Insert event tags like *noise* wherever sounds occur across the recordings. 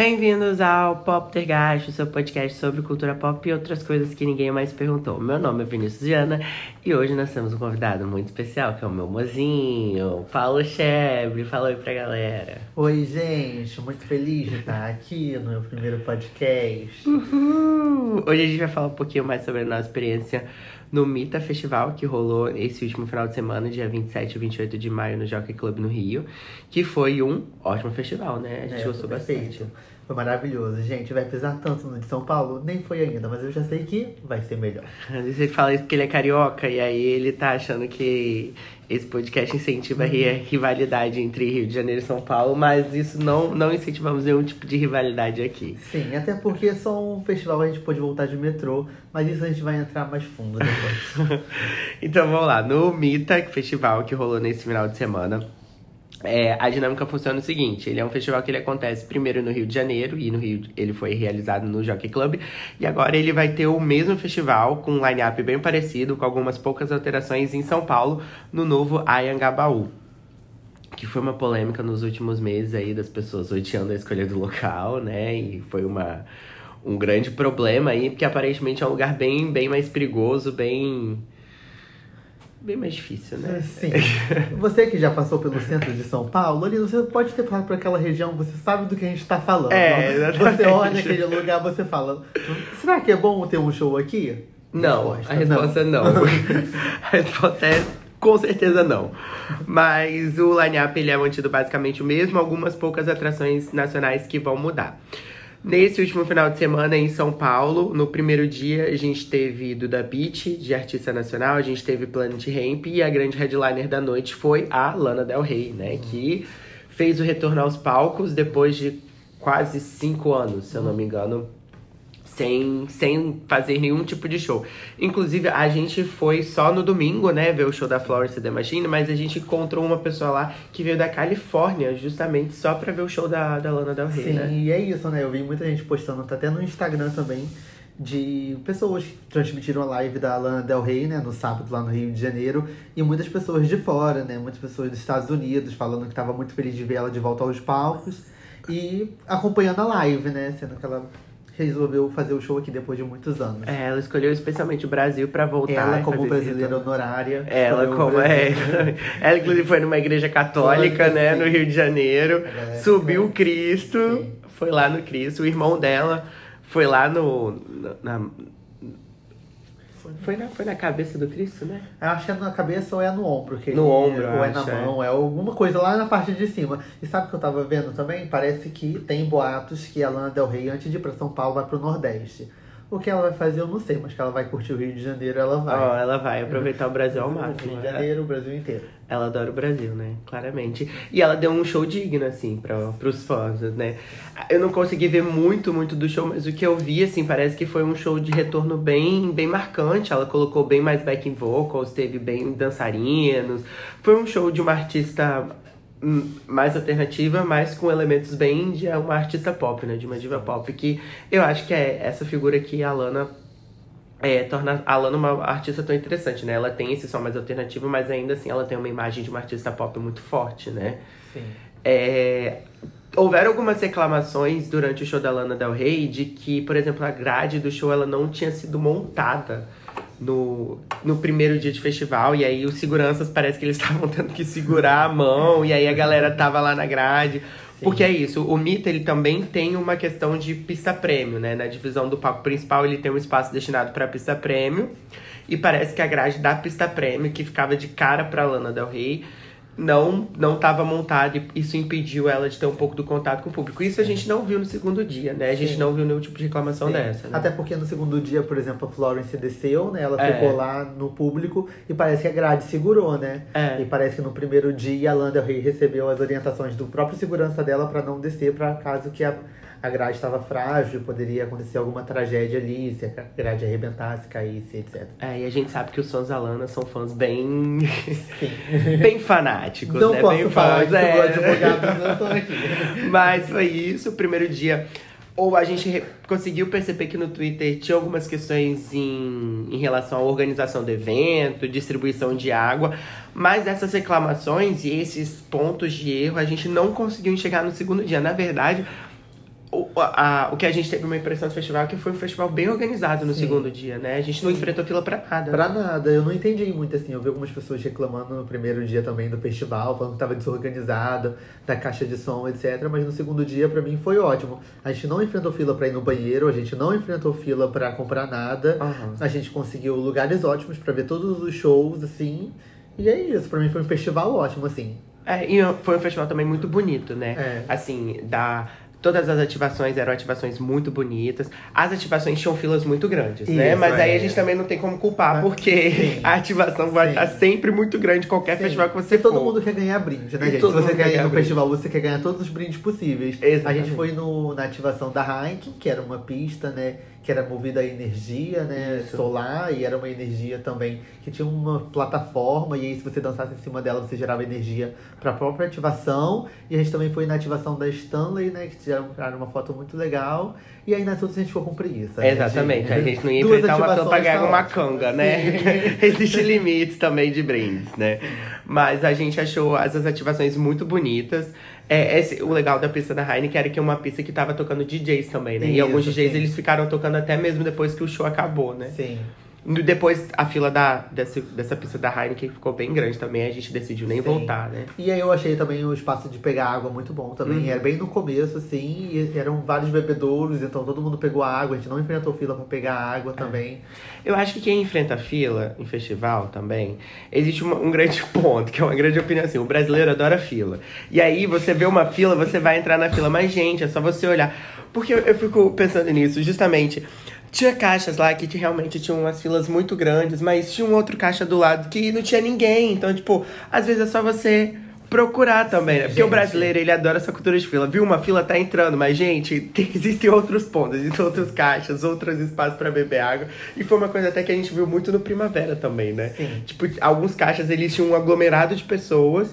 Bem-vindos ao Pop Tergacho, seu podcast sobre cultura pop e outras coisas que ninguém mais perguntou. Meu nome é Vinícius Diana e hoje nós temos um convidado muito especial, que é o meu mozinho, Paulo Chebre. Fala oi pra galera. Oi, gente, muito feliz de estar aqui no meu primeiro podcast. Uhul. Hoje a gente vai falar um pouquinho mais sobre a nossa experiência no Mita Festival, que rolou esse último final de semana, dia 27 e 28 de maio, no Jockey Club no Rio, que foi um ótimo festival, né? A gente É, gostou bastante. Foi maravilhoso. Gente, vai pisar tanto no de São Paulo? Nem foi ainda, mas eu já sei que vai ser melhor. *laughs* Você fala isso porque ele é carioca e aí ele tá achando que esse podcast incentiva a ri- rivalidade entre Rio de Janeiro e São Paulo, mas isso não, não incentivamos nenhum tipo de rivalidade aqui. Sim, até porque só um festival a gente pôde voltar de metrô, mas isso a gente vai entrar mais fundo depois. *laughs* Então vamos lá, no Mita Festival que rolou nesse final de semana. É, a dinâmica funciona o seguinte: ele é um festival que ele acontece primeiro no Rio de Janeiro, e no Rio ele foi realizado no Jockey Club, e agora ele vai ter o mesmo festival, com um line-up bem parecido, com algumas poucas alterações em São Paulo, no novo Ayangabaú. Que foi uma polêmica nos últimos meses aí das pessoas odiando a escolha do local, né? E foi uma, um grande problema aí, porque aparentemente é um lugar bem, bem mais perigoso, bem. Bem mais difícil, né? Sim. Você que já passou pelo centro de São Paulo, ali você pode ter passado por aquela região, você sabe do que a gente tá falando. É, exatamente. Você olha aquele lugar, você fala, será que é bom ter um show aqui? Não, Resposta, a resposta não. *laughs* a resposta é com certeza não. Mas o line-up ele é mantido basicamente o mesmo, algumas poucas atrações nacionais que vão mudar. Nesse último final de semana em São Paulo, no primeiro dia a gente teve Duda Beat, de artista nacional, a gente teve Planet Ramp e a grande headliner da noite foi a Lana Del Rey, né? Que fez o retorno aos palcos depois de quase cinco anos, se eu não me engano, sem, sem fazer nenhum tipo de show. Inclusive, a gente foi só no domingo, né, ver o show da Florence the Machine, mas a gente encontrou uma pessoa lá que veio da Califórnia, justamente só pra ver o show da, da Lana Del Rey, Sim, né? e é isso, né? Eu vi muita gente postando, tá até no Instagram também, de pessoas que transmitiram a live da Lana Del Rey, né, no sábado lá no Rio de Janeiro, e muitas pessoas de fora, né, muitas pessoas dos Estados Unidos falando que tava muito feliz de ver ela de volta aos palcos e acompanhando a live, né, sendo que ela resolveu fazer o show aqui depois de muitos anos. É, ela escolheu especialmente o Brasil pra voltar. ela como brasileira honorária. Ela como é. Ela inclusive foi numa igreja católica, né, sim. no Rio de Janeiro. É, subiu o Cristo, Sim. foi lá no Cristo. O irmão dela foi lá no. na- na- foi, na, foi na cabeça do Cristo, né? Eu acho que é na cabeça ou é no ombro. Que No ele- ombro, Ou é acho, na é. mão, é alguma coisa lá na parte de cima. E sabe o que eu tava vendo também? Parece que tem boatos que a Lana Del Rey, antes de ir pra São Paulo, vai pro Nordeste. O que ela vai fazer eu não sei, mas que ela vai curtir o Rio de Janeiro, ela vai. Ó, ela vai aproveitar o Brasil ao O máximo. Rio de né? Janeiro, o Brasil inteiro. Ela adora o Brasil, né? Claramente. E ela deu um show digno, assim, pra, pros fãs, né? Eu não consegui ver muito, muito do show, mas o que eu vi, assim, parece que foi um show de retorno bem, bem marcante. Ela colocou bem mais backing vocals, teve bem dançarinos. Foi um show de uma artista hum, mais alternativa, mas com elementos bem de uma artista pop, né? De uma diva pop, que eu acho que é essa figura que a Lana é, torna a Lana uma artista tão interessante, né? Ela tem esse som mais alternativo, mas ainda assim ela tem uma imagem de uma artista pop muito forte, né? Sim. É, houveram algumas reclamações durante o show da Lana Del Rey de que, por exemplo, a grade do show ela não tinha sido montada no, no primeiro dia de festival. E aí os seguranças parece que eles *laughs* estavam tendo que segurar a mão, e aí a galera tava lá na grade. Porque é isso, o Mita ele também tem uma questão de pista prêmio, né? Na divisão do palco principal ele tem um espaço destinado para pista prêmio. E parece que a grade da pista prêmio, que ficava de cara pra Lana Del Rey, não não estava montada e isso impediu ela de ter um pouco do contato com o público. Isso a gente não viu no segundo dia, né? A gente Sim. não viu nenhum tipo de reclamação Sim. dessa. Né? Até porque no segundo dia, por exemplo, a Florence desceu, né? Ela É. ficou lá no público e parece que a grade segurou, né? É. E parece que no primeiro dia a Lana Del Rey recebeu as orientações do próprio segurança dela pra não descer para caso que a, a grade estava frágil, poderia acontecer alguma tragédia ali, se a grade arrebentasse, caísse, etc. É, e a gente sabe que os fãs da Lana são fãs bem. *laughs* Bem fanáticos, Não né? posso bem falar fãs, é. o advogado não tô aqui. *laughs* Mas foi isso, o primeiro dia ou a gente conseguiu perceber que no Twitter tinha algumas questões em, em relação à organização do evento, distribuição de água, mas essas reclamações e esses pontos de erro a gente não conseguiu enxergar no segundo dia. Na verdade, o, a- o que a gente teve uma impressão do festival é que foi um festival bem organizado no Sim. segundo dia, né? A gente não enfrentou fila pra nada. Pra nada, eu não entendi muito assim. Eu vi algumas pessoas reclamando no primeiro dia também do festival, falando que tava desorganizado, da caixa de som, etc. Mas no segundo dia, pra mim, foi ótimo. A gente não enfrentou fila pra ir no banheiro, a gente não enfrentou fila pra comprar nada. Aham. A gente conseguiu lugares ótimos pra ver todos os shows, assim. E é isso, pra mim foi um festival ótimo, assim. É, e foi um festival também muito bonito, né? É. Assim, da. Todas as ativações eram ativações muito bonitas. As ativações tinham filas muito grandes, né? Isso, Mas aí é. a gente também não tem como culpar, Ah, porque sim. a ativação vai Sim. estar sempre muito grande qualquer Sim. festival que você E todo for. mundo quer ganhar brinde, né, E gente? todo Se você quer ganhar no brinde. festival, você quer ganhar todos os brindes possíveis. Exatamente. A gente foi no, na ativação da Heineken, que era uma pista, né? Que era movida a energia, né? Isso. Solar, e era uma energia também que tinha uma plataforma, e aí se você dançasse em cima dela, você gerava energia para a própria ativação. E a gente também foi na ativação da Stanley, né? Que tiraram uma foto muito legal. E aí nas outras a gente ficou com preguiça. né, Exatamente, a gente não ia Duas enfrentar uma ganhar tá uma canga, né? *laughs* Existem limites também de brindes, né? Mas a gente achou essas ativações muito bonitas. É, esse- o legal da pista da Heineken era que é uma pista que tava tocando DJs também, né? e Isso, alguns DJs sim. eles ficaram tocando até mesmo depois que o show acabou, né? Sim. Depois a fila da, dessa, dessa pista da Heineken ficou bem grande também, a gente decidiu nem Sim. voltar, né? E aí eu achei também o espaço de pegar água muito bom também. Uhum. Era bem no começo, assim, e eram vários bebedouros, então todo mundo pegou água, a gente não enfrentou fila pra pegar água também. Eu acho que quem enfrenta fila em festival também, existe uma- um grande *laughs* ponto, que é uma grande opinião assim, o brasileiro adora fila. E aí você vê uma fila, você vai entrar na fila, mas gente, é só você olhar. Porque eu, eu fico pensando nisso, justamente. Tinha caixas lá que realmente tinham umas filas muito grandes, mas tinha um outro caixa do lado que não tinha ninguém. Então, tipo, às vezes é só você procurar também, né? Porque o gente. brasileiro, ele adora essa cultura de fila. Viu uma fila, tá entrando, mas, gente, *laughs* tem- existem outros pontos, existem outros caixas, outros espaços pra beber água. E foi uma coisa até que a gente viu muito no Primavera também, né? Sim. Tipo, alguns caixas, eles tinham um aglomerado de pessoas,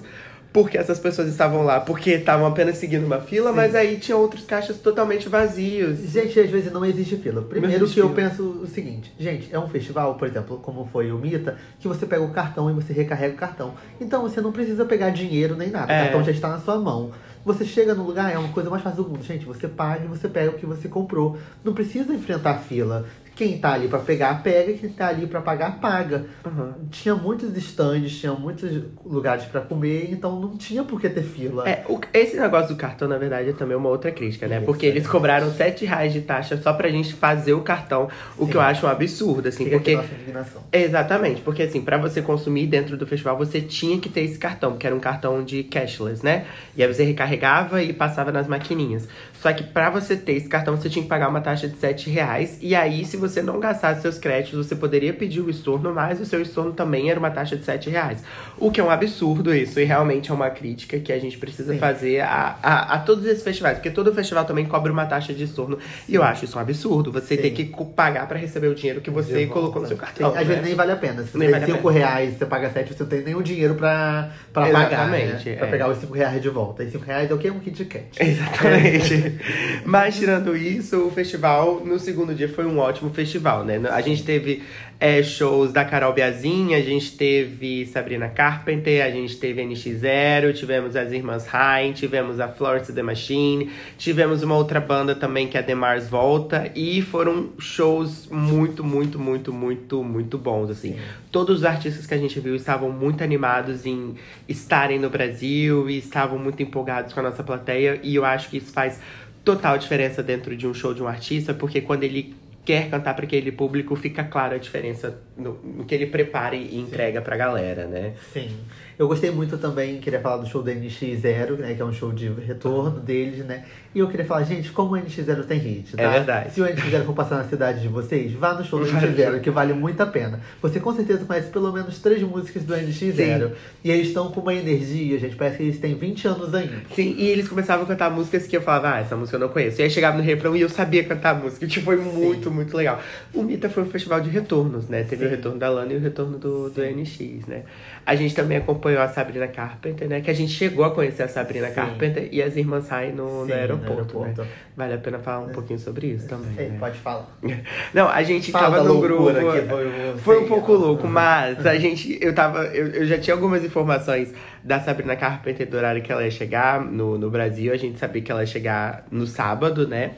porque essas pessoas estavam lá, porque estavam apenas seguindo uma fila, Sim. mas aí tinha outros caixas totalmente vazios. Gente, às vezes não existe fila. Primeiro existe que eu fila. penso o seguinte, gente, é um festival, por exemplo, como foi o Mita, que você pega o cartão e você recarrega o cartão. Então você não precisa pegar dinheiro nem nada. É. O cartão já está na sua mão. Você chega no lugar, é uma coisa mais fácil do mundo. Gente, você paga e você pega o que você comprou. Não precisa enfrentar fila. Quem tá ali pra pegar, pega. Quem tá ali pra pagar, paga. Uhum. Tinha muitos estandes, tinha muitos lugares pra comer, então não tinha por que ter fila. É, o- esse negócio do cartão, na verdade, é também uma outra crítica, né? Isso, Porque é. eles cobraram 7 reais de taxa só pra gente fazer o cartão, o Sim. que eu acho um absurdo, assim, Fica porque. nossa indignação. Exatamente, porque assim, pra você consumir dentro do festival, você tinha que ter esse cartão, que era um cartão de cashless, né? E aí você recarregava e passava nas maquininhas. Só que pra você ter esse cartão, você tinha que pagar uma taxa de 7 reais. E aí, se você não gastasse seus créditos, você poderia pedir o estorno, mas o seu estorno também era uma taxa de 7 reais. O que é um absurdo isso, e realmente é uma crítica que a gente precisa Sim. fazer a, a, a todos esses festivais. Porque todo festival também cobra uma taxa de estorno. E eu acho isso um absurdo, você Sim. ter que pagar pra receber o dinheiro que você De colocou no seu cartão. Sim, às né? vezes nem vale a pena. Se você Nem tem vale a 5 reais você paga 7, você não tem nenhum dinheiro pra pagar. Né? Pra é. pegar os 5 reais de volta. E 5 reais é o quê? Um Kit Kat. Exatamente. *laughs* Mas tirando isso, o festival no segundo dia foi um ótimo festival, né? A gente teve é, shows da Carol Biazin, a gente teve Sabrina Carpenter, a gente teve NX0, tivemos as irmãs Rain, tivemos a Florence The Machine, tivemos uma outra banda também que é a The Mars Volta, e foram shows muito, muito, muito, muito, muito bons, assim. Sim. Todos os artistas que a gente viu estavam muito animados em estarem no Brasil e estavam muito empolgados com a nossa plateia. E eu acho que isso faz total diferença dentro de um show de um artista, porque quando ele quer cantar para aquele público, fica clara a diferença no, no que ele prepara e entrega pra galera, né? Sim. Eu gostei muito também, queria falar do show do NX0, né? Que é um show de retorno deles, né? E eu queria falar, gente, como o NX0 tem hit, tá? É verdade. Se o NX0 for passar na cidade de vocês, vá no show do Vai no NX0, que vale muito a pena. Você com certeza conhece pelo menos três músicas do NX0. E eles estão com uma energia, gente. Parece que eles têm 20 anos ainda. Sim, e eles começavam a cantar músicas que eu falava, ah, essa música eu não conheço. E aí chegava no refrão e eu sabia cantar a música, que foi muito, muito, muito legal. O Mita foi um festival de retornos, né? Teve Sim. o retorno da Lana e o retorno do, do NX, né? A gente também acompanhou a Sabrina Carpenter, né? Que a gente chegou a conhecer a Sabrina Sim. Carpenter e as irmãs saem no, Sim, no, aeroporto, aeroporto. né? Vale a pena falar um pouquinho sobre isso também, Ei, né? pode falar. *laughs* Não, a gente Fala tava no grupo. foi Foi um pouco ó. louco, mas a gente. Eu tava. Eu, eu já tinha algumas informações da Sabrina Carpenter do horário que ela ia chegar no, no Brasil. A gente sabia que ela ia chegar no sábado, né?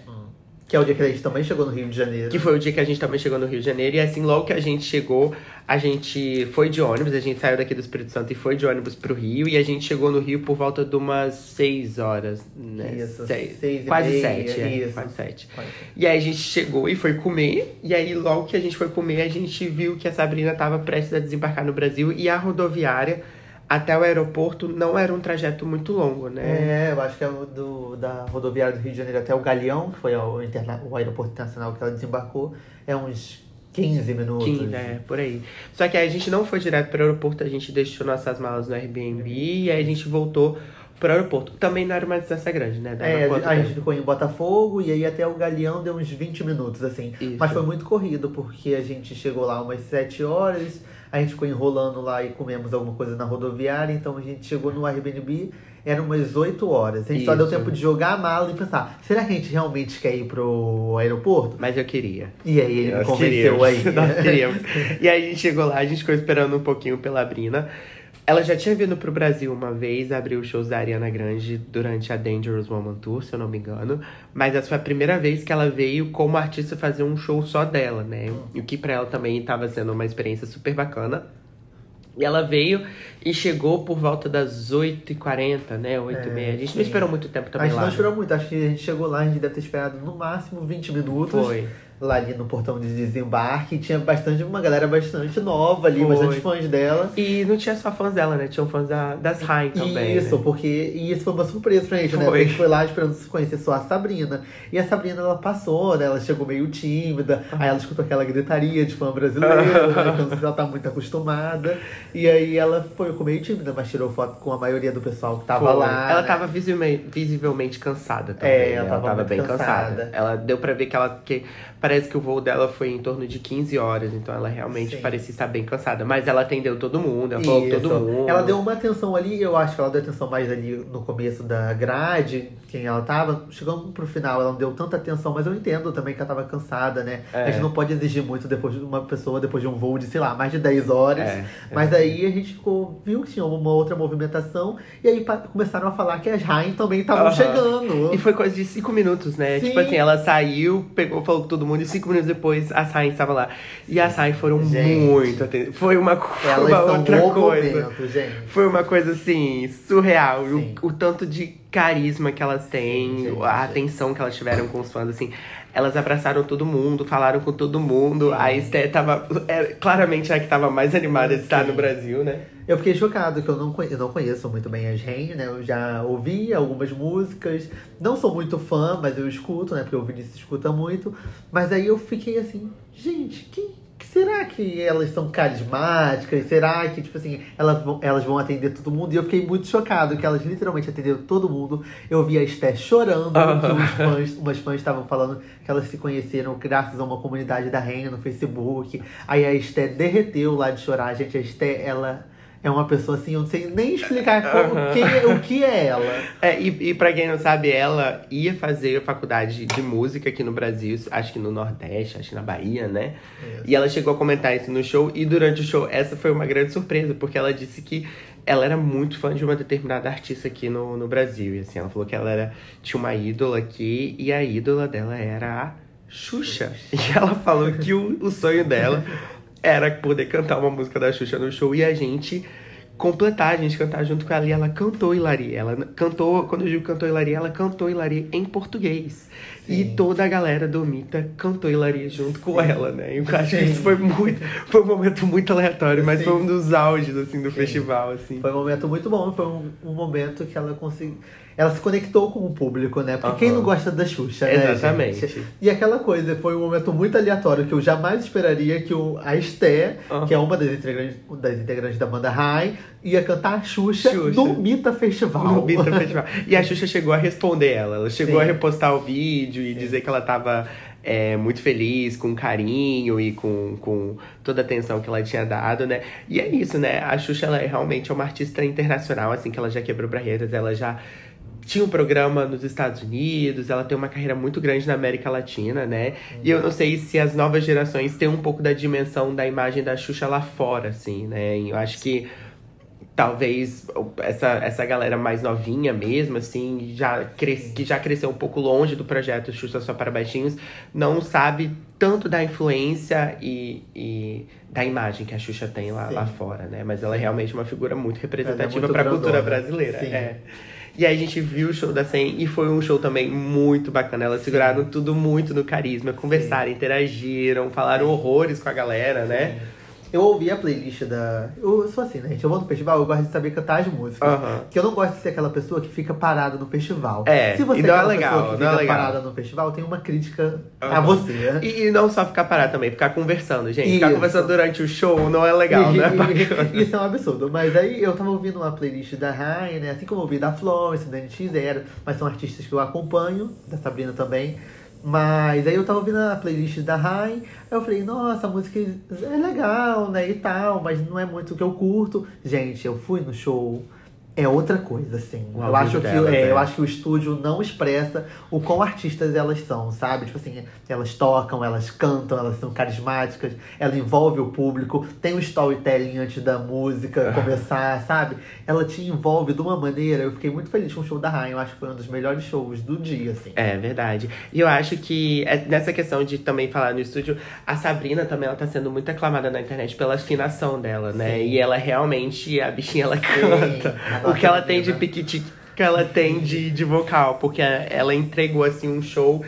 Que é o dia que a gente também chegou no Rio de Janeiro. Que foi o dia que a gente também chegou no Rio de Janeiro. E assim, logo que a gente chegou, a gente foi de ônibus. A gente saiu daqui do Espírito Santo e foi de ônibus pro Rio. E a gente chegou no Rio por volta de umas seis horas, né? Isso, Seis- seis quase meia, sete, é, isso. quase sete. Pode. E aí a gente chegou e foi comer. E aí, logo que a gente foi comer, a gente viu que a Sabrina estava prestes a desembarcar no Brasil. E a rodoviária até o aeroporto não era um trajeto muito longo, né? É, eu acho que é o do, da rodoviária do Rio de Janeiro até o Galeão, que foi o, interna- o aeroporto internacional que ela desembarcou, é uns 15 minutos. 15, é, por aí. Só que aí a gente não foi direto para o aeroporto, a gente deixou nossas malas no Airbnb e aí a gente voltou pro aeroporto. Também não era uma distância grande, né? Dava É, quanto a gente ficou em Botafogo e aí até o Galeão deu uns 20 minutos, assim. Isso. Mas foi muito corrido, porque a gente chegou lá umas 7 horas, a gente ficou enrolando lá e comemos alguma coisa na rodoviária, então a gente chegou no Airbnb, eram umas 8 horas. A gente só deu Isso. tempo de jogar a mala e pensar, será que a gente realmente quer ir pro aeroporto? Mas eu queria. E aí ele me Nós convenceu queríamos, aí. *laughs* Nós queríamos. E aí a gente chegou lá, a gente ficou esperando um pouquinho pela Brina. Ela já tinha vindo pro Brasil uma vez, abriu os shows da Ariana Grande durante a Dangerous Woman Tour, se eu não me engano. Mas essa foi a primeira vez que ela veio como artista fazer um show só dela, né? O que pra ela também estava sendo uma experiência super bacana. E ela veio e chegou por volta das 8h40, né? 8h30. É, a gente sim. não esperou muito tempo A também gente lá. não esperou muito, acho que a gente chegou lá, a gente deve ter esperado no máximo 20 minutos. Foi. Lá ali no portão de desembarque, e tinha bastante, uma galera bastante nova ali, Foi. bastante fãs dela. E não tinha só fãs dela, né? Tinham fãs da, das Rain também. Isso, né? porque e isso foi uma surpresa pra gente, né? Foi. Porque a gente foi lá esperando conhecer só a Sabrina. E a Sabrina, ela passou, né? Ela chegou meio tímida. Aí ela escutou aquela gritaria de fã brasileiro, *laughs* né? Então ela tá muito acostumada. E aí ela foi meio tímida, mas tirou foto com a maioria do pessoal que tava Foi. lá. Ela né? tava visivelmente, visivelmente cansada também. É, né? ela tava muito bem cansada. cansada. Ela deu pra ver que ela. Que, parece que o voo dela foi em torno de 15 horas, então ela realmente Sim. parecia estar bem cansada. Mas ela atendeu todo mundo, ela falou todo mundo. Ela deu uma atenção ali, eu acho que ela deu atenção mais ali no começo da grade, quem ela tava. Chegando pro final, ela não deu tanta atenção, mas eu entendo também que ela tava cansada, né? É. A gente não pode exigir muito depois de uma pessoa, depois de um voo de, sei lá, mais de 10 horas. É, Mas aí a gente ficou, viu que tinha uma outra movimentação, e aí começaram a falar que as Rain também estavam chegando. E foi coisa de cinco minutos, né? Sim. Tipo assim, ela saiu, pegou, falou com todo mundo, e cinco minutos depois a Sain estava lá. E as Sain foram Gente. muito atendidas. Foi uma, uma outra coisa. momento, gente. Foi uma coisa assim, surreal. O, o tanto de carisma que elas têm, Sim, gente. a atenção que elas tiveram com os fãs, assim. Elas abraçaram todo mundo, falaram com todo mundo. A Esté tava. É, claramente a que tava mais animada de estar Sim. no Brasil, né? Eu fiquei chocado, que eu não, eu não conheço muito bem as Rain, né? Eu já ouvi algumas músicas. Não sou muito fã, mas eu escuto, né? Porque o Vinícius escuta muito. Mas aí eu fiquei assim, gente, que, que será que elas são carismáticas? Será que, tipo assim, elas vão, elas vão atender todo mundo? E eu fiquei muito chocado que elas literalmente atenderam todo mundo. Eu vi a Esté chorando, que os fãs, umas fãs estavam falando que elas se conheceram graças a uma comunidade da Rain no Facebook. Aí a Esté derreteu lá de chorar. Gente, a Esté, ela é uma pessoa assim, eu não sei nem explicar como, quem, o que é ela. É, e, e pra quem não sabe, ela ia fazer faculdade de música aqui no Brasil, acho que no Nordeste, acho que na Bahia, né? E ela chegou a comentar isso no show, e durante o show, essa foi uma grande surpresa, porque ela disse que ela era muito fã de uma determinada artista aqui no, no Brasil. E assim, ela falou que ela era, tinha uma ídola aqui, e a ídola dela era a Xuxa. E ela falou que o, o sonho dela era poder cantar uma música da Xuxa no show e a gente completar, a gente cantar junto com ela. E ela cantou Hilaria. Ela cantou, quando eu digo cantou Hilaria, ela cantou Hilaria em português. E Sim. toda a galera do Mita cantou Hilaria junto com ela, né? E eu acho que Sim. isso foi muito. Foi um momento muito aleatório, mas Sim. foi um dos auges, assim, do festival, assim. Foi um momento muito bom, foi um, um momento que ela conseguiu. Ela se conectou com o público, né? Porque Aham. quem não gosta da Xuxa, né? Exatamente. gente? E aquela coisa, foi um momento muito aleatório que eu jamais esperaria que o, a Esté, Aham. que é uma das integrantes, das integrantes da banda Rai, ia cantar a Xuxa, Xuxa. no Mita Festival. No Mita *laughs* Festival. E a Xuxa chegou a responder ela. Ela chegou Sim. a repostar o vídeo e dizer que ela tava é, muito feliz, com carinho e com, com toda a atenção que ela tinha dado, né? E é isso, né? A Xuxa, ela é realmente uma artista internacional, assim, que ela já quebrou barreiras, ela já tinha um programa nos Estados Unidos, ela tem uma carreira muito grande na América Latina, né? E eu não sei se as novas gerações têm um pouco da dimensão da imagem da Xuxa lá fora, assim, né? Eu acho que talvez essa, essa galera mais novinha mesmo, assim, já cres, que já cresceu um pouco longe do projeto Xuxa Só para Baixinhos, não sabe tanto da influência e, e da imagem que a Xuxa tem lá, lá fora, né? Mas ela é realmente uma figura muito representativa é para a cultura brasileira. Sim. É. E aí a gente viu o show da Sen e foi um show também muito bacana. Elas seguraram tudo muito no carisma, conversaram, Sim. interagiram, falaram Sim. horrores com a galera, né? Eu ouvi a playlist da. Eu sou assim, né, gente? Eu vou no festival, eu gosto de saber cantar as músicas. Uhum. Que eu não gosto de ser aquela pessoa que fica parada no festival. É, Se você e não é, é legal, pessoa que não fica é parada no festival, tem uma crítica uhum. a você. E, e, não só ficar parada também, ficar conversando, gente. Isso. Ficar conversando durante o show não é legal, né? *laughs* Isso é um absurdo. Mas aí eu tava ouvindo uma playlist da Rain, né? Assim como eu ouvi da Florence, da NX0, mas são artistas que eu acompanho, da Sabrina também. Mas aí eu tava ouvindo a playlist da Rai, eu falei, nossa, a música é legal, né, e tal, mas não é muito o que eu curto. Gente, eu fui no show é outra coisa, assim. eu acho, que, delas, é, é. eu acho que o estúdio não expressa o quão artistas elas são, sabe? Tipo assim, elas tocam, elas cantam, elas são carismáticas, ela envolve o público, tem o um storytelling antes da música começar, sabe? Ela te envolve de uma maneira. Eu fiquei muito feliz com o show da Rain, eu acho que foi um dos melhores shows do dia, assim. É verdade. E eu acho que é, nessa questão de também falar no estúdio, a Sabrina também ela tá sendo muito aclamada na internet pela afinação dela, né? Sim. E ela realmente, a bichinha, ela canta. Sim, o que ela tem de piquiti que ela tem de, de vocal, porque ela entregou assim um show.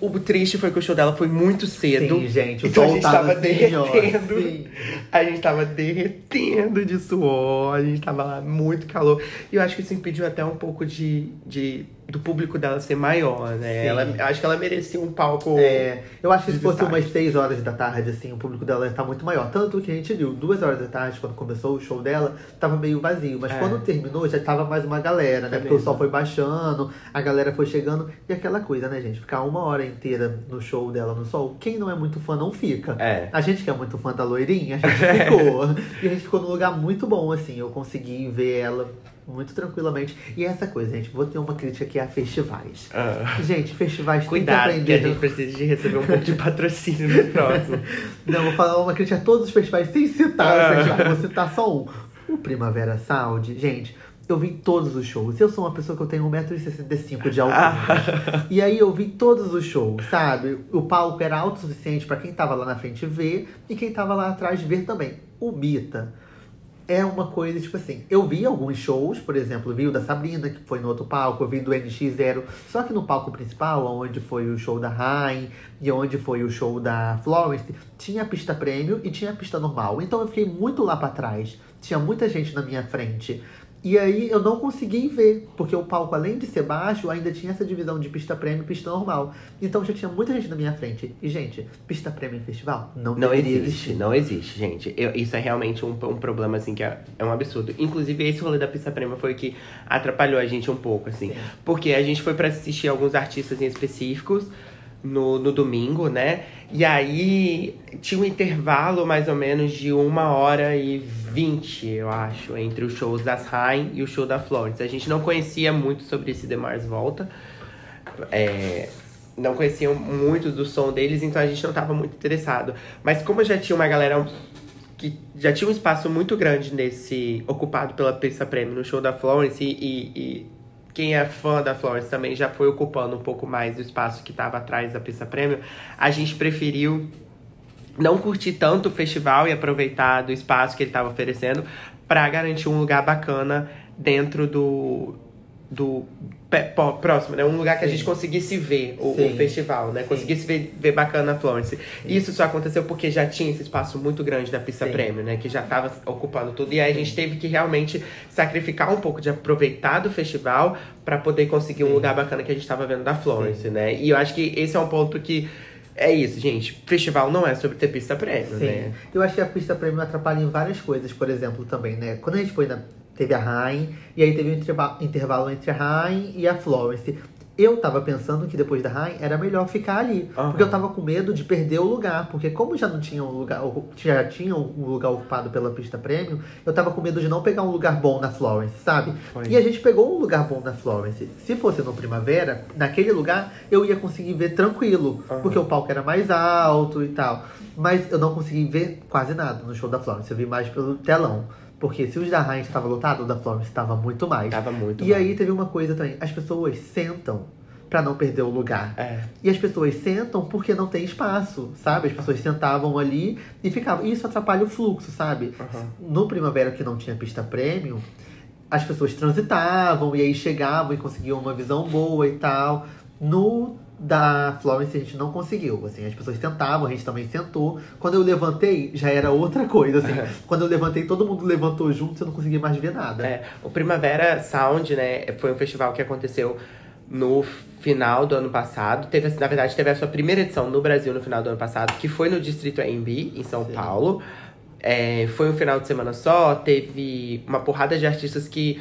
O, o, triste foi que o show dela foi muito cedo. Sim, gente. então a gente tava assim, derretendo. a gente tava derretendo de suor, a gente tava lá muito calor. E eu acho que isso impediu até um pouco de, de do público dela ser maior, né? Ela, acho que ela merecia um palco. É, eu acho que se fosse umas 6 horas da tarde, assim, o público dela ia estar muito maior. Tanto que a gente viu, duas horas da tarde, quando começou o show dela, tava meio vazio. Mas é. quando terminou, já tava mais uma galera, né? É Porque o sol foi baixando, a galera foi chegando. E aquela coisa, né, gente? Ficar uma hora inteira no show dela no sol, quem não é muito fã não fica. É. A gente que é muito fã da loirinha, a gente ficou. *laughs* e a gente ficou num lugar muito bom, assim. Eu consegui ver ela muito tranquilamente. E essa coisa, gente, vou ter uma crítica aqui a festivais. Ah. Gente, festivais Cuidado, tem que aprender. que a gente precisa de receber um pouco de patrocínio no próximo. *laughs* Não, vou falar uma crítica a todos os festivais, sem citar ah. os festivais, vou citar só um. O Primavera Sound, gente, eu vi todos os shows. Eu sou uma pessoa que eu tenho 1,65m de altura. Ah. E aí eu vi todos os shows, sabe? O palco era alto o suficiente para quem tava lá na frente ver e quem tava lá atrás ver também. O Bita é uma coisa, tipo assim, eu vi alguns shows, por exemplo, vi o da Sabrina, que foi no outro palco, eu vi do NX0, só que no palco principal, onde foi o show da Rain e onde foi o show da Florence, tinha a pista prêmio e tinha a pista normal. Então eu fiquei muito lá para trás, tinha muita gente na minha frente. E aí eu não consegui ver, porque o palco, além de ser baixo, ainda tinha essa divisão de pista prêmio e pista normal. Então já tinha muita gente na minha frente. E, gente, pista prêmio em festival não, não existe. Existir. Não existe, gente. Eu, isso é realmente um, um problema, assim, que é, é, um absurdo. Inclusive, esse rolê da pista prêmio foi o que atrapalhou a gente um pouco, assim. Sim. Porque a gente foi para assistir alguns artistas em específicos no, no domingo, né? E aí tinha um intervalo mais ou menos de uma hora e vinte, eu acho, entre os shows das Rain e o show da Florence. A gente não conhecia muito sobre esse Demars Volta. É, não conhecia muito do som deles, então a gente não estava muito interessado. Mas como já tinha uma galera que já tinha um espaço muito grande nesse ocupado pela Pista Prêmio no show da Florence e, e quem é fã da Florence também já foi ocupando um pouco mais do espaço que estava atrás da pista prêmio, a gente preferiu não curtir tanto o festival e aproveitar do espaço que ele estava oferecendo para garantir um lugar bacana dentro do, do próximo, né? Um lugar que Sim. a gente conseguisse ver o, o festival, né? Sim. Conseguisse ver, ver bacana a Florence. Sim. Isso só aconteceu porque já tinha esse espaço muito grande da pista prêmio, né? Que já estava ocupando tudo. E aí a gente teve que realmente sacrificar um pouco de aproveitar do festival para poder conseguir um lugar bacana que a gente estava vendo da Florence, né? E eu acho que esse é um ponto que é isso, gente. Festival não é sobre ter pista prêmio, Sim. né? Eu acho que a pista prêmio atrapalha em várias coisas, por exemplo, também, né? Quando a gente foi na teve a Rain, e aí teve um intervalo entre a Rain e a Florence. Eu tava pensando que depois da Rain era melhor ficar ali. Aham. Porque eu tava com medo de perder o lugar. Porque como já não tinha um lugar, já tinha um lugar ocupado pela pista premium, eu tava com medo de não pegar um lugar bom na Florence, sabe? Foi. E a gente pegou um lugar bom na Florence. Se fosse no Primavera, naquele lugar eu ia conseguir ver tranquilo. Aham. Porque o palco era mais alto e tal. Mas eu não consegui ver quase nada no show da Florence. Eu vi mais pelo telão. Porque se os da Rain estava lotado, o da Florence estava muito mais. Tava muito E mal. aí teve uma coisa também, as pessoas sentam pra não perder o lugar. É. E as pessoas sentam porque não tem espaço, sabe? As pessoas sentavam ali e ficavam. E isso atrapalha o fluxo, sabe? Aham. No Primavera que não tinha pista premium, as pessoas transitavam e aí chegavam e conseguiam uma visão boa e tal. No da Florence a gente não conseguiu, assim, as pessoas tentavam, a gente também sentou. Quando eu levantei, já era outra coisa, assim. Quando eu levantei, todo mundo levantou junto, você não conseguia mais ver nada. É, o Primavera Sound, né, foi um festival que aconteceu no final do ano passado. Teve, na verdade, teve a sua primeira edição no Brasil no final do ano passado, que foi no Distrito AMB, em São Sim. Paulo. É, foi um final de semana só, teve uma porrada de artistas que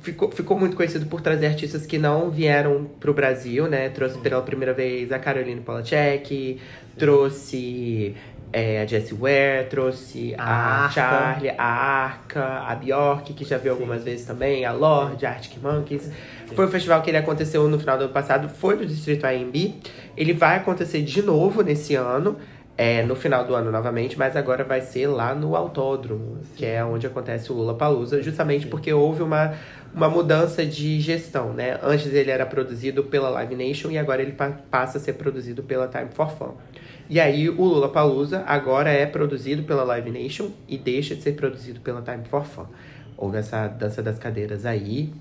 ficou, ficou muito conhecido por trazer artistas que não vieram pro Brasil, né? Trouxe pela primeira vez a Caroline Polachek, trouxe é, a Jessie Ware, trouxe A a. Charlie, a Arca, a Bjork, que já veio algumas vezes também, a Lorde, a Arctic Monkeys. Foi um festival que ele aconteceu no final do ano passado, foi no Distrito AMB. Ele vai acontecer de novo nesse ano, é, no final do ano novamente, mas agora vai ser lá no Autódromo, que é onde acontece o Lula Palusa, justamente porque houve uma, uma mudança de gestão, né? Antes ele era produzido pela Live Nation e agora ele pa- passa a ser produzido pela Time for Fun. E aí o Lula Palusa agora é produzido pela Live Nation e deixa de ser produzido pela Time for Fun. Houve essa dança das cadeiras aí.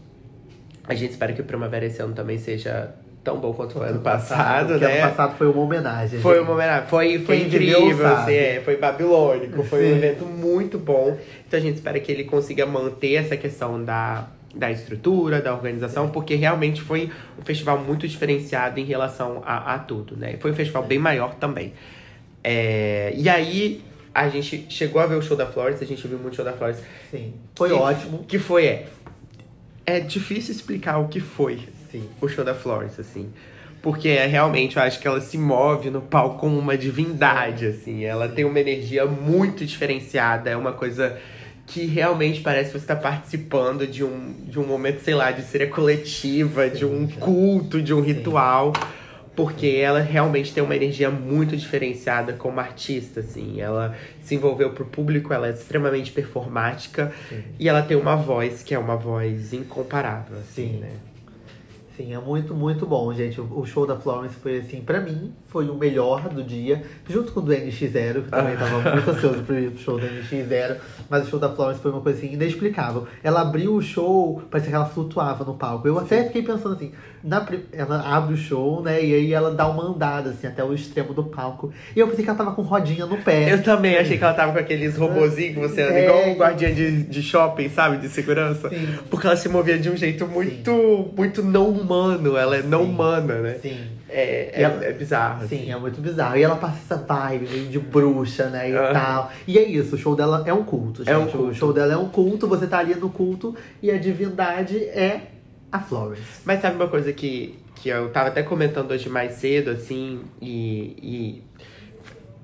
A gente espera que o Primavera esse ano também seja tão bom quanto foi ano passado, Porque né? ano passado foi uma homenagem. Foi uma homenagem. Foi, foi Quem incrível, assim, é, foi babilônico, foi um Sim. evento muito bom. Então a gente espera que ele consiga manter essa questão da, da estrutura, da organização, porque realmente foi um festival muito diferenciado em relação a, a tudo, né? Foi um festival bem maior também. É, e aí a gente chegou a ver o show da Florence, a gente viu muito o show da Florence. Sim. Foi Que- ótimo. Que foi, é. É difícil explicar o que foi Sim. o show da Florence, assim. Porque é, realmente eu acho que ela se move no palco como uma divindade, assim. Ela tem uma energia muito diferenciada, é uma coisa que realmente parece que você está participando de um, de um momento, sei lá, de seria coletiva, de um culto, de um ritual. Porque ela realmente tem uma energia muito diferenciada como artista, assim. Ela se envolveu pro público, ela é extremamente performática. Sim. E ela tem uma voz que é uma voz incomparável, assim, Sim. né? Sim, é muito, muito bom, gente. O show da Florence foi assim, pra mim, foi o melhor do dia, junto com o do NX0, que também tava *laughs* muito ansioso pro show do NX0, mas o show da Florence foi uma coisa assim inexplicável. Ela abriu o show, parecia que ela flutuava no palco. Eu até fiquei pensando assim, na, ela abre o show, né, e aí ela dá uma andada assim até o extremo do palco. E eu pensei que ela tava com rodinha no pé. Eu também achei que ela tava com aqueles robozinhos que você anda, É. igual um guardiã de, de shopping, sabe? De segurança. Sim. Porque ela se movia de um jeito muito, muito não humano. Ela é não Sim. humana, né? Sim. É, é, ela- é bizarro. Sim, assim. é muito bizarro. E ela passa essa vibe de bruxa, né? E tal. E é isso, o show dela é um culto, gente. É um O culto. show dela é um culto, você tá ali no culto e a divindade é a Florence. Mas sabe uma coisa que, que eu tava até comentando hoje mais cedo, assim, e, e.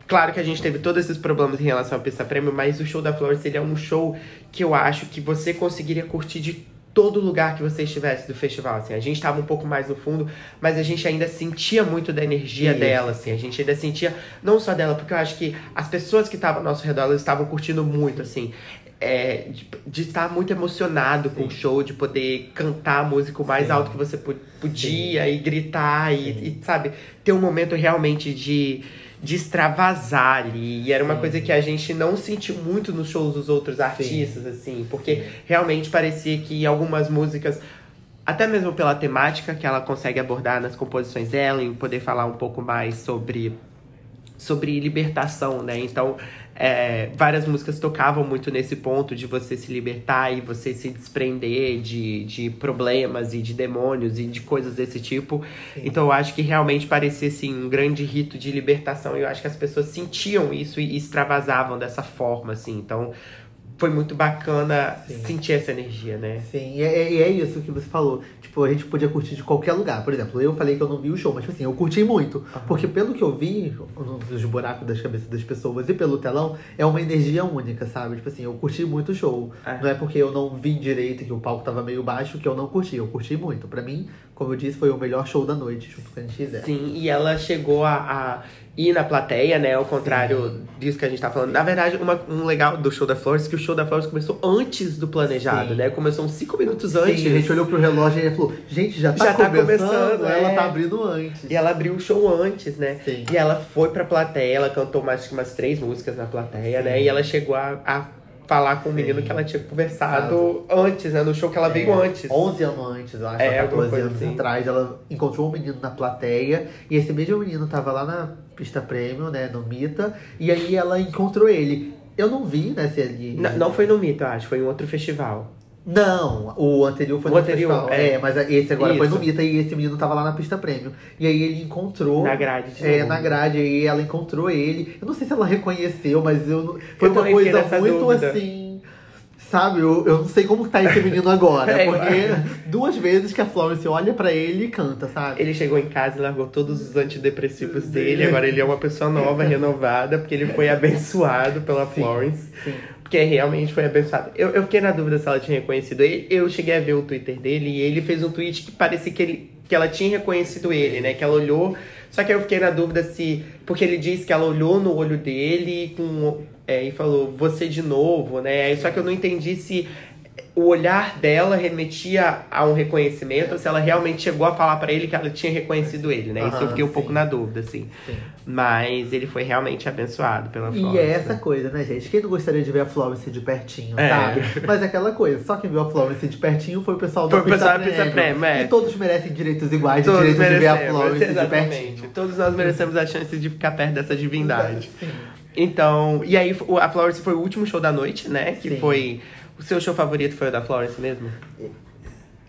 Claro que a gente teve todos esses problemas em relação à pista prêmio, mas o show da Florence ele é um show que eu acho que você conseguiria curtir de todo lugar que você estivesse do festival. Assim. A gente tava um pouco mais no fundo, mas a gente ainda sentia muito da energia Isso. dela, assim. A gente ainda sentia, não só dela, porque eu acho que as pessoas que estavam ao nosso redor, elas estavam curtindo muito, assim. É, de, de estar muito emocionado com o show, de poder cantar a música o mais Sim. alto que você podia e gritar e, e, sabe, ter um momento realmente de, de extravasar ali. E era uma Sim. coisa que a gente não sentiu muito nos shows dos outros artistas, assim, porque realmente parecia que algumas músicas. Até mesmo pela temática que ela consegue abordar nas composições dela, em poder falar um pouco mais sobre sobre libertação, né? Então, é, várias músicas tocavam muito nesse ponto de você se libertar e você se desprender de, de problemas e de demônios e de coisas desse tipo. Sim. Então, eu acho que realmente parecia assim, um grande rito de libertação. E eu acho que as pessoas sentiam isso e extravasavam dessa forma, assim. Então, foi muito bacana Sim. sentir essa energia, né? Sim, e é, é isso que você falou. Tipo, a gente podia curtir de qualquer lugar. Por exemplo, eu falei que eu não vi o show, mas tipo assim, eu curti muito. Porque pelo que eu vi, nos buracos das cabeças das pessoas e pelo telão, é uma energia única, sabe? Tipo assim, eu curti muito o show. É. Não é porque eu não vi direito que o palco tava meio baixo que eu não curti. Eu curti muito. Pra mim, como eu disse, foi o melhor show da noite, junto com a NX0. Sim, e ela chegou a, a ir na plateia, né? Ao contrário disso que a gente tá falando. Na verdade, uma- um legal do show da Flores é que o show da Flores começou antes do planejado, Sim. né? Começou uns cinco minutos Sim, antes. a gente olhou pro relógio e falou, gente, já tá, Já tá começando, começando, ela é. tá abrindo antes. E ela abriu o show antes, né? Sim. E ela foi pra plateia, ela cantou mais que umas três músicas na plateia, né? E ela chegou a, a falar com o menino Sim. que ela tinha conversado antes, né? No show que ela veio É, antes. 11 anos antes, eu acho, É, ou alguma 14 coisa anos assim. atrás, ela encontrou um menino na plateia e esse mesmo menino tava lá na pista premium, né, no Mita, e aí ela encontrou ele. Eu não vi, né, se ele... N- Não foi no Mito, eu acho, foi em outro festival. Não, o anterior foi O no anterior, festival. é. É, mas esse agora foi no Isso. Mita e esse menino tava lá na pista premium. E aí ele encontrou... Na grade de É, novo. na grade, aí ela encontrou ele. Eu não sei se ela reconheceu, mas eu não- foi Eu uma coisa muito dúvida. assim. Sabe, eu, eu não sei como tá esse menino agora. *laughs* É, porque duas vezes que a Florence olha pra ele e canta, sabe? Ele chegou em casa e largou todos os antidepressivos dele. Agora ele é uma pessoa nova, *laughs* renovada, porque ele foi abençoado pela Sim, Florence. Sim. Porque realmente foi abençoado. Eu, eu fiquei na dúvida se ela tinha reconhecido ele. Eu cheguei a ver o Twitter dele e ele fez um tweet que parecia que, ele, que ela tinha reconhecido ele, né? Que ela olhou. Só que eu fiquei na dúvida se. Porque ele disse que ela olhou no olho dele com, é, e falou, você de novo, né? Só que eu não entendi se o olhar dela remetia a um reconhecimento, ou se ela realmente chegou a falar pra ele que ela tinha reconhecido ele, né? Isso eu fiquei um pouco sim. na dúvida, assim. Sim. Mas ele foi realmente abençoado pela Florence. E é essa coisa, né, gente? Quem não gostaria de ver a Florence de pertinho, É. sabe? Mas é aquela coisa, só quem viu a Florence de pertinho foi o pessoal Foi da o pessoal da Pista Pista Premium. Premium, é. E todos merecem direitos iguais, o direito de ver a Florence de pertinho. Todos nós merecemos a chance de ficar perto dessa divindade. Sim. Então, e aí a Florence foi o último show da noite, né? Que Sim. foi. O seu show favorito foi o da Florence mesmo?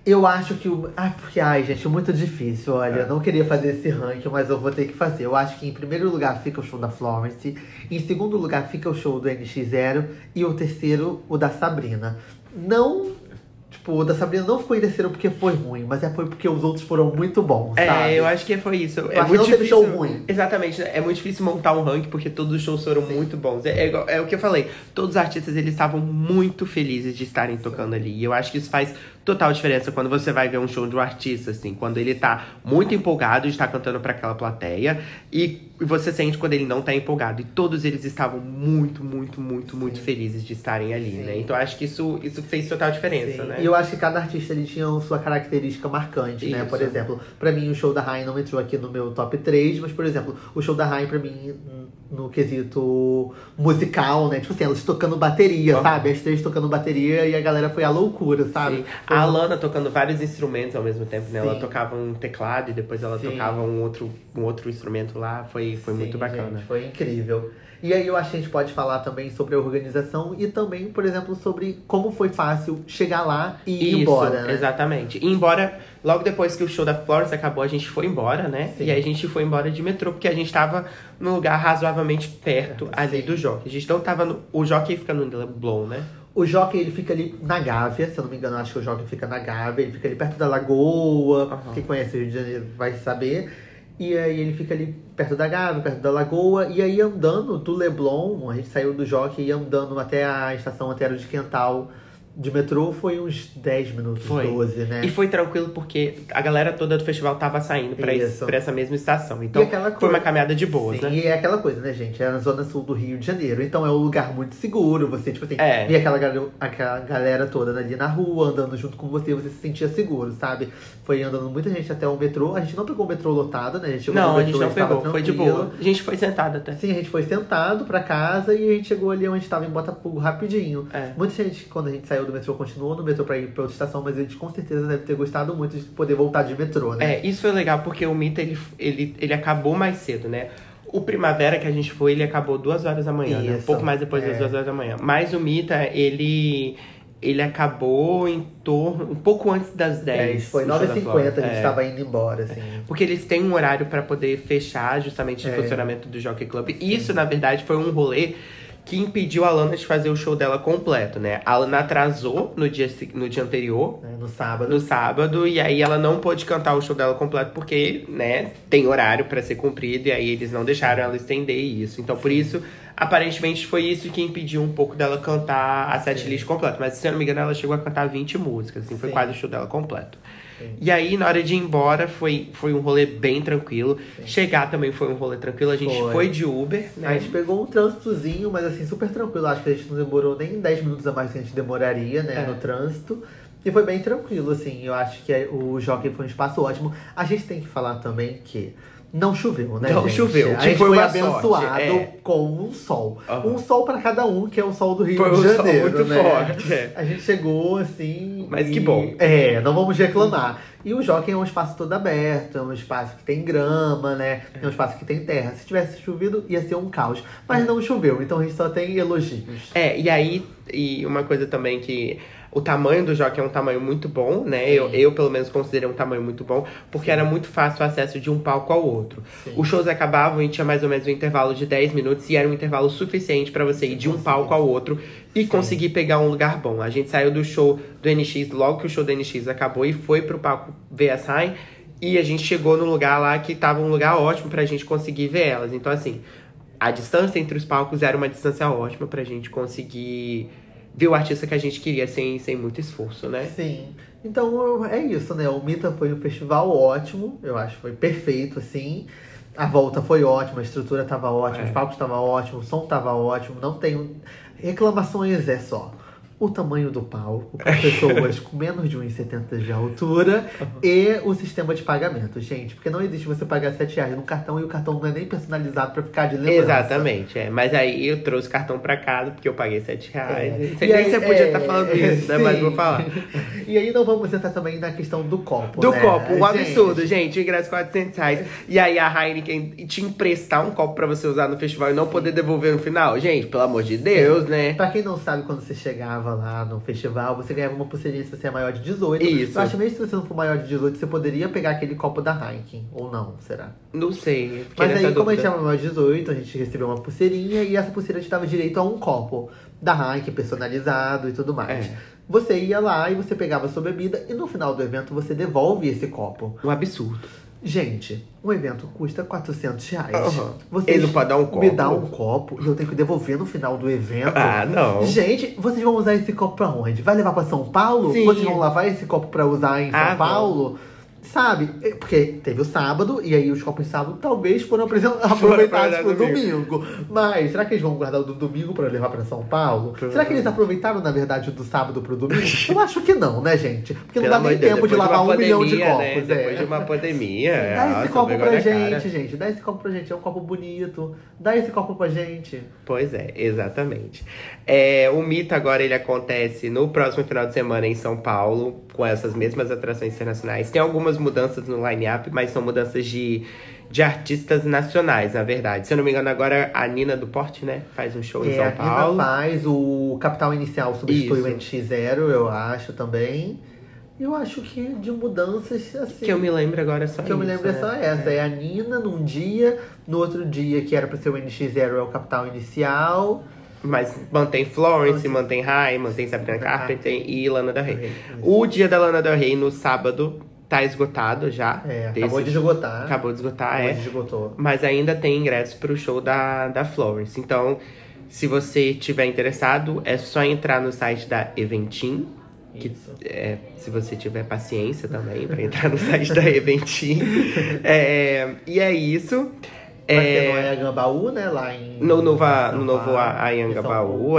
Eu acho que o. Ah, porque, ai, gente, muito difícil. Olha, É. eu não queria fazer esse ranking, mas eu vou ter que fazer. Eu acho que em primeiro lugar fica o show da Florence, em segundo lugar fica o show do NX0 e o terceiro, o da Sabrina. Não. Tipo, o da Sabrina não ficou em terceiro porque foi ruim, mas é foi porque os outros foram muito bons, É, sabe? eu acho que foi isso. É muito não difícil. show ruim. Exatamente, né? é muito difícil montar um ranking porque todos os shows foram muito bons. É, é é o que eu falei. Todos os artistas eles estavam muito felizes de estarem tocando ali. E eu acho que isso faz total diferença quando você vai ver um show de um artista, assim, quando ele tá muito empolgado de estar cantando pra aquela plateia e você sente quando ele não tá empolgado. E todos eles estavam muito, muito, muito, muito felizes de estarem ali, Sim. né? Então acho que isso, isso fez total diferença, Sim, né? E eu acho que cada artista ele tinha sua característica marcante, né? Isso. Por exemplo, pra mim o show da Rain não entrou aqui no meu top 3, mas, por exemplo, o show da Rain pra mim, no quesito musical, né? Tipo assim, elas tocando bateria, Aham. sabe? As três tocando bateria e a galera foi à loucura, sabe? Sim. A um- Alana tocando vários instrumentos ao mesmo tempo, né? Ela Sim. tocava um teclado e depois ela Sim. tocava um outro, um outro instrumento lá. Foi, foi muito bacana. gente, foi incrível. E aí eu acho que a gente pode falar também sobre a organização e também, por exemplo, sobre como foi fácil chegar lá e ir Isso, embora, né? exatamente. E embora, logo depois que o show da Florence acabou, a gente foi embora, né? Sim. E aí a gente foi embora de metrô, porque a gente tava num lugar razoavelmente perto ali Sim. do jockey. A gente não tava no. O jockey fica no Leblon, né? O Jockey, ele fica ali na Gávea, se eu não me engano, acho que o Jockey fica na Gávea, ele fica ali perto da Lagoa, Aham. quem conhece o Rio de Janeiro vai saber. E aí ele fica ali perto da Gávea, perto da Lagoa, e aí andando do Leblon, a gente saiu do Jockey e andando até a estação Antero de Quental de metrô, foi uns 10 minutos, Foi. 12, né? E foi tranquilo porque a galera toda do festival tava saindo pra, esse- Isso. pra essa mesma estação. Então aquela foi coisa- uma caminhada de boas, Sim, né? e é aquela coisa, né, gente? É na zona sul do Rio de Janeiro. Então é um lugar muito seguro. Você, tipo assim, É. via aquela, aquela galera toda ali na rua, andando junto com você, você se sentia seguro, sabe? Foi andando muita gente até o metrô. A gente não pegou o metrô lotado, né? A gente Não, a gente metrô, não tava pegou, foi de boa. A gente foi sentado até. Sim, a gente foi sentado pra casa e a gente chegou ali onde estava em Botafogo rapidinho. É. Muita gente, quando a gente saiu do metrô, continuou no metrô pra ir pra outra estação, mas a gente com certeza deve ter gostado muito de poder voltar de metrô, né? É, isso foi legal porque o Mita ele, ele, ele acabou mais cedo, né? O Primavera que a gente foi, ele acabou duas horas da manhã, né? Um pouco mais depois das é. duas horas da manhã. Mas o Mita, ele, ele acabou em torno, um pouco antes das 10. É, foi o show da 9h50, Flórida. a gente É. tava indo embora, assim. Porque eles têm um horário pra poder fechar justamente o É. funcionamento do Jockey Club. E isso, na verdade, foi um rolê que impediu a Lana de fazer o show dela completo, né? A Lana atrasou no dia, no dia anterior, né, no sábado. no sábado, e aí ela não pôde cantar o show dela completo porque, né, tem horário pra ser cumprido, e aí eles não deixaram ela estender isso. Então, por isso, aparentemente foi isso que impediu um pouco dela cantar a setlist completa. Mas, se eu não me engano, ela chegou a cantar 20 músicas, assim, foi Sim. quase o show dela completo. Sim. E aí, na hora de ir embora, foi, foi um rolê bem tranquilo. Chegar também foi um rolê tranquilo. A gente Foi. foi, de Uber, A né? gente pegou um trânsitozinho, mas assim, super tranquilo. Acho que a gente não demorou nem 10 minutos a mais que a gente demoraria, né, É. no trânsito. E foi bem tranquilo, assim. Eu acho que o Jockey foi um espaço ótimo. A gente tem que falar também que não choveu, né, Não gente? choveu, A gente foi foi abençoado é. com um sol. Aham. Um sol pra cada um, que é o sol do Rio Foi de um sol Janeiro, muito né? forte, é. A gente chegou, assim... Mas e- que bom. É, não vamos reclamar. E o Jockey é um espaço todo aberto, é um espaço que tem grama, né? É um espaço que tem terra. Se tivesse chovido, ia ser um caos. Mas não choveu, então a gente só tem elogios. É, e aí, e uma coisa também que. O tamanho do Jockey é um tamanho muito bom, né? Eu, eu, pelo menos, considerei um tamanho muito bom, porque era muito fácil o acesso de um palco ao outro. Sim. Os shows acabavam e tinha mais ou menos um intervalo de 10 minutos, e era um intervalo suficiente pra você ir de um palco ao outro e conseguir pegar um lugar bom. A gente saiu do show do NX logo que o show do NX acabou e foi pro palco ver as e a gente chegou num lugar lá que tava um lugar ótimo pra gente conseguir ver elas. Então, assim, a distância entre os palcos era uma distância ótima pra gente conseguir ver o artista que a gente queria sem, sem muito esforço, né? Sim. Então é isso, né? O Mita foi um festival ótimo, eu acho que foi perfeito, assim. A volta foi ótima, a estrutura tava ótima, É. os palcos estavam ótimos, o som tava ótimo, não tenho. Reclamações é só. O tamanho do palco, para pessoas com menos de 1,70 de altura e o sistema de pagamento, gente. Porque não existe você pagar 7 reais num cartão e o cartão não é nem personalizado pra ficar de lembrança. Exatamente, é. Mas aí eu trouxe o cartão pra casa porque eu paguei 7 reais. É. Sei E nem aí- você podia é, estar falando isso, né? Mas sim. vou falar. E aí não vamos entrar também na questão do copo, Do né? copo, um absurdo, gente. Ingresso 400 reais. E aí a Heineken te emprestar um copo pra você usar no festival e não poder devolver no final. Gente, pelo amor de Deus, né? Pra quem não sabe, quando você chegava lá no festival, você ganhava uma pulseirinha se você é maior de 18. Isso. Eu acho que mesmo se você não for maior de 18, você poderia pegar aquele copo da Heineken. Ou não, será? Não sei. Mas aí, como a gente era maior de 18, a gente recebeu uma pulseirinha e essa pulseira te dava direito a um copo da Heineken personalizado e tudo mais. É. Você ia lá e você pegava a sua bebida e no final do evento você devolve esse copo. Um absurdo. Gente, um evento custa 400 reais. Aham. Vocês Ele não pode dar um Me copo? dá um copo e eu tenho que devolver no final do evento. Ah, não. Gente, vocês vão usar esse copo pra onde? Vai levar pra São Paulo? Sim. Vocês vão lavar esse copo pra usar em São Ah, Paulo? Sabe? É, Porque teve o sábado, e aí os copos de sábado talvez foram *laughs* aproveitados pro domingo. domingo. Mas será que eles vão guardar o do domingo pra levar pra São Paulo? Será que eles aproveitaram, na verdade, o do sábado pro domingo? *laughs* Eu acho que não, né, gente? Porque não Pelo dá amor nem de Deus, tempo de lavar um uma milhão de pandemia, copos. né? é. Depois de uma pandemia. *laughs* Dá nossa, esse copo pra cara. gente, gente. Dá esse copo pra gente. É um copo bonito. Dá esse copo pra gente. Pois é, exatamente. É, o Mito agora ele acontece no próximo final de semana em São Paulo, com essas mesmas atrações internacionais. Tem algumas mudanças no line-up, mas são mudanças de, de artistas nacionais, na verdade. Se eu não me engano, agora a Nina do Porte, né? Faz um show em É, São a Nina Paulo. faz, o Capital Inicial substitui Isso. o NX0, eu acho também. Eu acho que de mudanças, assim. Que eu me lembro agora é só que eu me isso, lembro é né? só essa. É. a Nina num dia, no outro dia, que era pra ser o NX0, é o Capital Inicial. Mas mantém Florence, mantém Rai, mantém Sabrina Carpenter e Lana Del Rey. Isso. O dia da Lana Del Rey no sábado tá esgotado já. É, acabou de esgotar. Acabou de esgotar, Hoje é. esgotou. Mas ainda tem ingressos pro show da, da Florence. Então, se você tiver interessado, é só entrar no site da Eventim. Que, Isso. é, se você tiver paciência também pra entrar no site da *laughs* Eventim. É, e é isso. Vai ser no É, Anhangabaú, né? Lá em. No no novo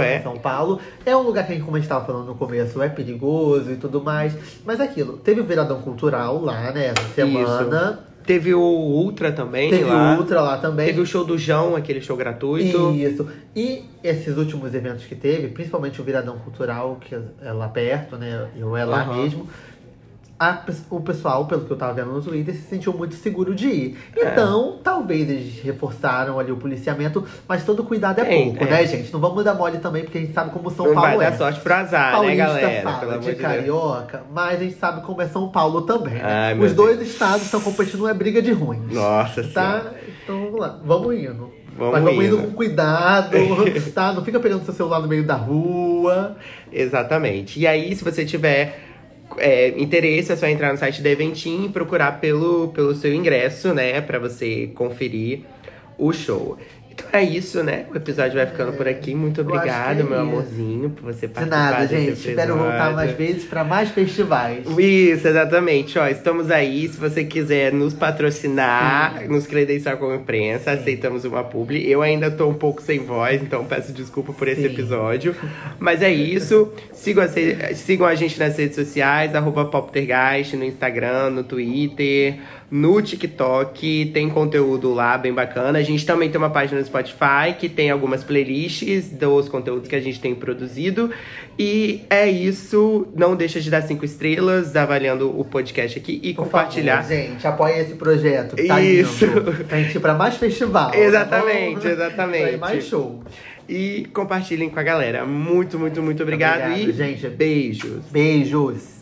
São- é. São Paulo. É um lugar que como a gente tava falando no começo, é perigoso e tudo mais. Mas é aquilo, teve o Viradão Cultural lá, né? Essa semana. teve o Ultra também Teve lá. o Ultra lá também. Teve o show do João, aquele show gratuito. Isso. E esses últimos eventos que teve, principalmente o Viradão Cultural, que é lá perto, né? Ou é lá Aham. mesmo. A o pessoal, pelo que eu tava vendo no Twitter, se sentiu muito seguro de ir. É. Então, talvez eles reforçaram ali o policiamento, mas todo cuidado é Tem, pouco, é. né, gente? Não vamos dar mole também, porque a gente sabe como São Não Paulo vai é. dar sorte pro azar, né, Paulista galera? Pelo fala amor de de Deus. carioca, mas a gente sabe como é São Paulo também, né? Ai, Os dois estados estão competindo, é briga de ruins. Nossa senhora. Tá? Então vamos lá, vamos indo. Vamos Mas vamos indo indo. com cuidado, *laughs* tá? Não fica pegando seu celular no meio da rua. Exatamente. E aí, se você tiver é, interesse, é só entrar no site da Eventim e procurar pelo, pelo seu ingresso, né? Pra você conferir o show. Então é isso, né? O episódio vai ficando por aqui. Muito obrigado, é meu isso. amorzinho, por você De participar nada, desse gente. Espero voltar mais vezes pra mais festivais. Isso, exatamente. Ó, estamos aí. Se você quiser nos patrocinar, nos credenciar como imprensa, aceitamos uma publi. Eu ainda tô um pouco sem voz, então peço desculpa por esse Sim. episódio. Mas é isso. Sigam a, se- sigam a gente nas redes sociais, arroba Poptergeist, no Instagram, no Twitter, no TikTok. Tem conteúdo lá bem bacana. A gente também tem uma página no Spotify que tem algumas playlists dos conteúdos que a gente tem produzido. E é isso. Não deixa de dar cinco estrelas, avaliando o podcast aqui e Por compartilhar. favor, gente, apoia esse projeto. Que tá Isso. lindo. Pra gente ir pra mais festival. tá Exatamente, bom? exatamente. Ir mais show. E compartilhem com a galera. Muito, muito, muito obrigado. Obrigado, e gente. beijos. Beijos.